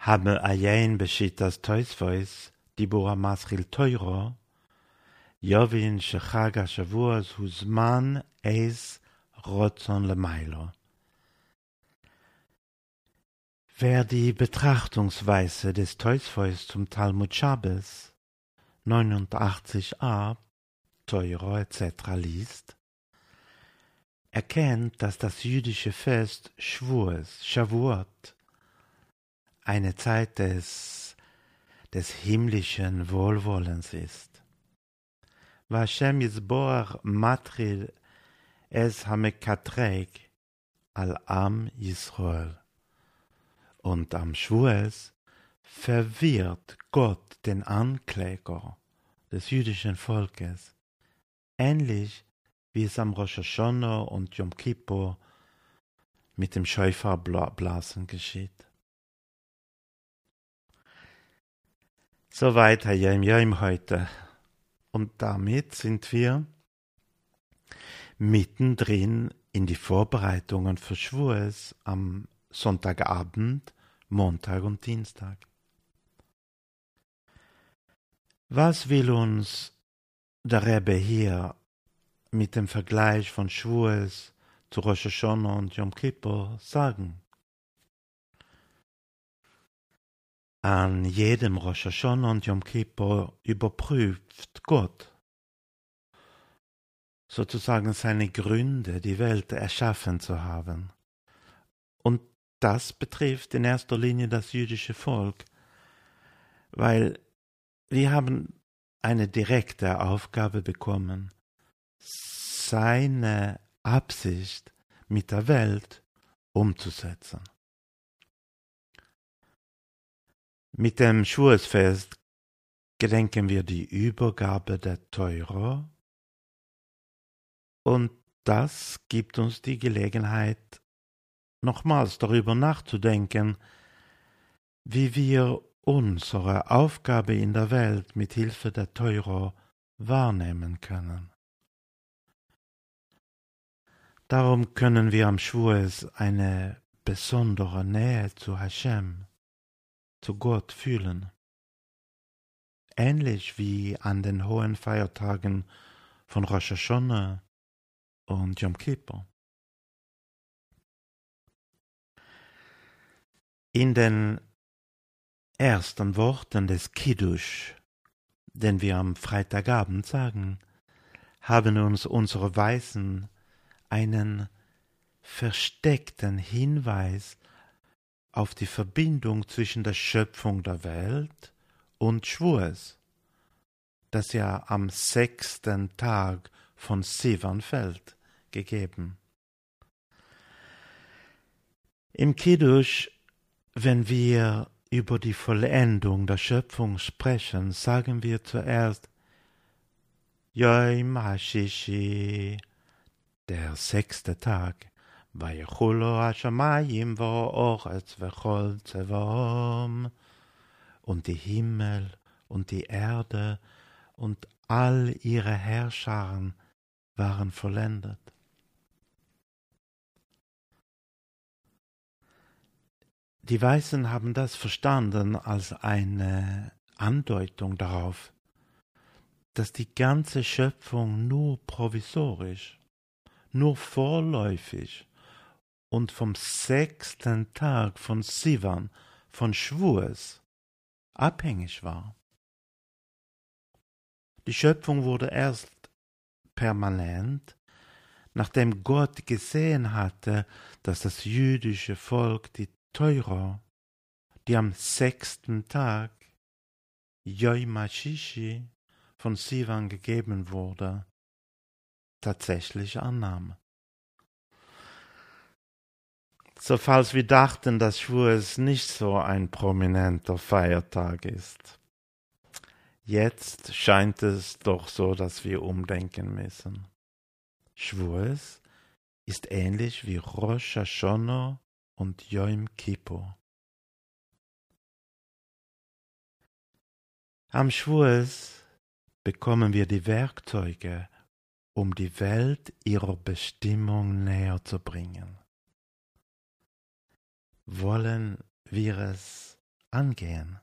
haben ajein beschitas toisvois, דיבור המסחיל טוירו, יובין שחג השבוע הוא זמן עז רוצון למיילו. Wer die Betrachtungsweise des Teusfeus zum Talmud Shabbos 89a, Teuro etc. liest, erkennt, dass das jüdische Fest Schwurs, Shavuot, eine Zeit des, des himmlischen Wohlwollens ist. Vashem Yisboach Matril es Hamekatreg al Am Yisrael und am Schwurs verwirrt Gott den Ankläger des jüdischen Volkes, ähnlich wie es am Rosh Hashanah und Yom Kippur mit dem Schäuferblasen geschieht. Soweit Herr Jem Jem heute. Und damit sind wir mittendrin in die Vorbereitungen für Schwurs am Sonntagabend, Montag und Dienstag. Was will uns der Rebbe hier mit dem Vergleich von Schwurs zu Rosh Hashanah und Yom Kippur sagen? An jedem Rosh Hashanah und Yom Kippur überprüft Gott sozusagen seine Gründe, die Welt erschaffen zu haben. Und das betrifft in erster Linie das jüdische Volk, weil wir haben eine direkte Aufgabe bekommen, seine Absicht mit der Welt umzusetzen. Mit dem Schuhesfest gedenken wir die Übergabe der Teuro und das gibt uns die Gelegenheit, nochmals darüber nachzudenken, wie wir unsere Aufgabe in der Welt mit Hilfe der Teuro wahrnehmen können. Darum können wir am Schwurs eine besondere Nähe zu Hashem, zu Gott fühlen. Ähnlich wie an den hohen Feiertagen von Rosh Hashanah und Yom Kippur. In den ersten Worten des Kiddush, den wir am Freitagabend sagen, haben uns unsere Weisen einen versteckten Hinweis auf die Verbindung zwischen der Schöpfung der Welt und Schwurs, das ja am sechsten Tag von Sivan fällt, gegeben. Im Kiddush wenn wir über die Vollendung der Schöpfung sprechen, sagen wir zuerst Yom HaShishi, der sechste Tag, Vayechulo HaShamayim va'oretz v'chol Zevom, und die Himmel und die Erde und all ihre Herrscharen waren vollendet. Die Weißen haben das verstanden als eine Andeutung darauf, dass die ganze Schöpfung nur provisorisch, nur vorläufig und vom sechsten Tag von Sivan, von Schwurs, abhängig war. Die Schöpfung wurde erst permanent, nachdem Gott gesehen hatte, dass das jüdische Volk die Teuro, die am sechsten Tag Yoimashishi von Sivan gegeben wurde, tatsächlich annahm. So falls wir dachten, dass Schwurs nicht so ein prominenter Feiertag ist. Jetzt scheint es doch so, dass wir umdenken müssen. Schwurs ist ähnlich wie Rosh Hashanah und Yom Kippur. Am Schwurs bekommen wir die Werkzeuge, um die Welt ihrer Bestimmung näher zu bringen. Wollen wir es angehen.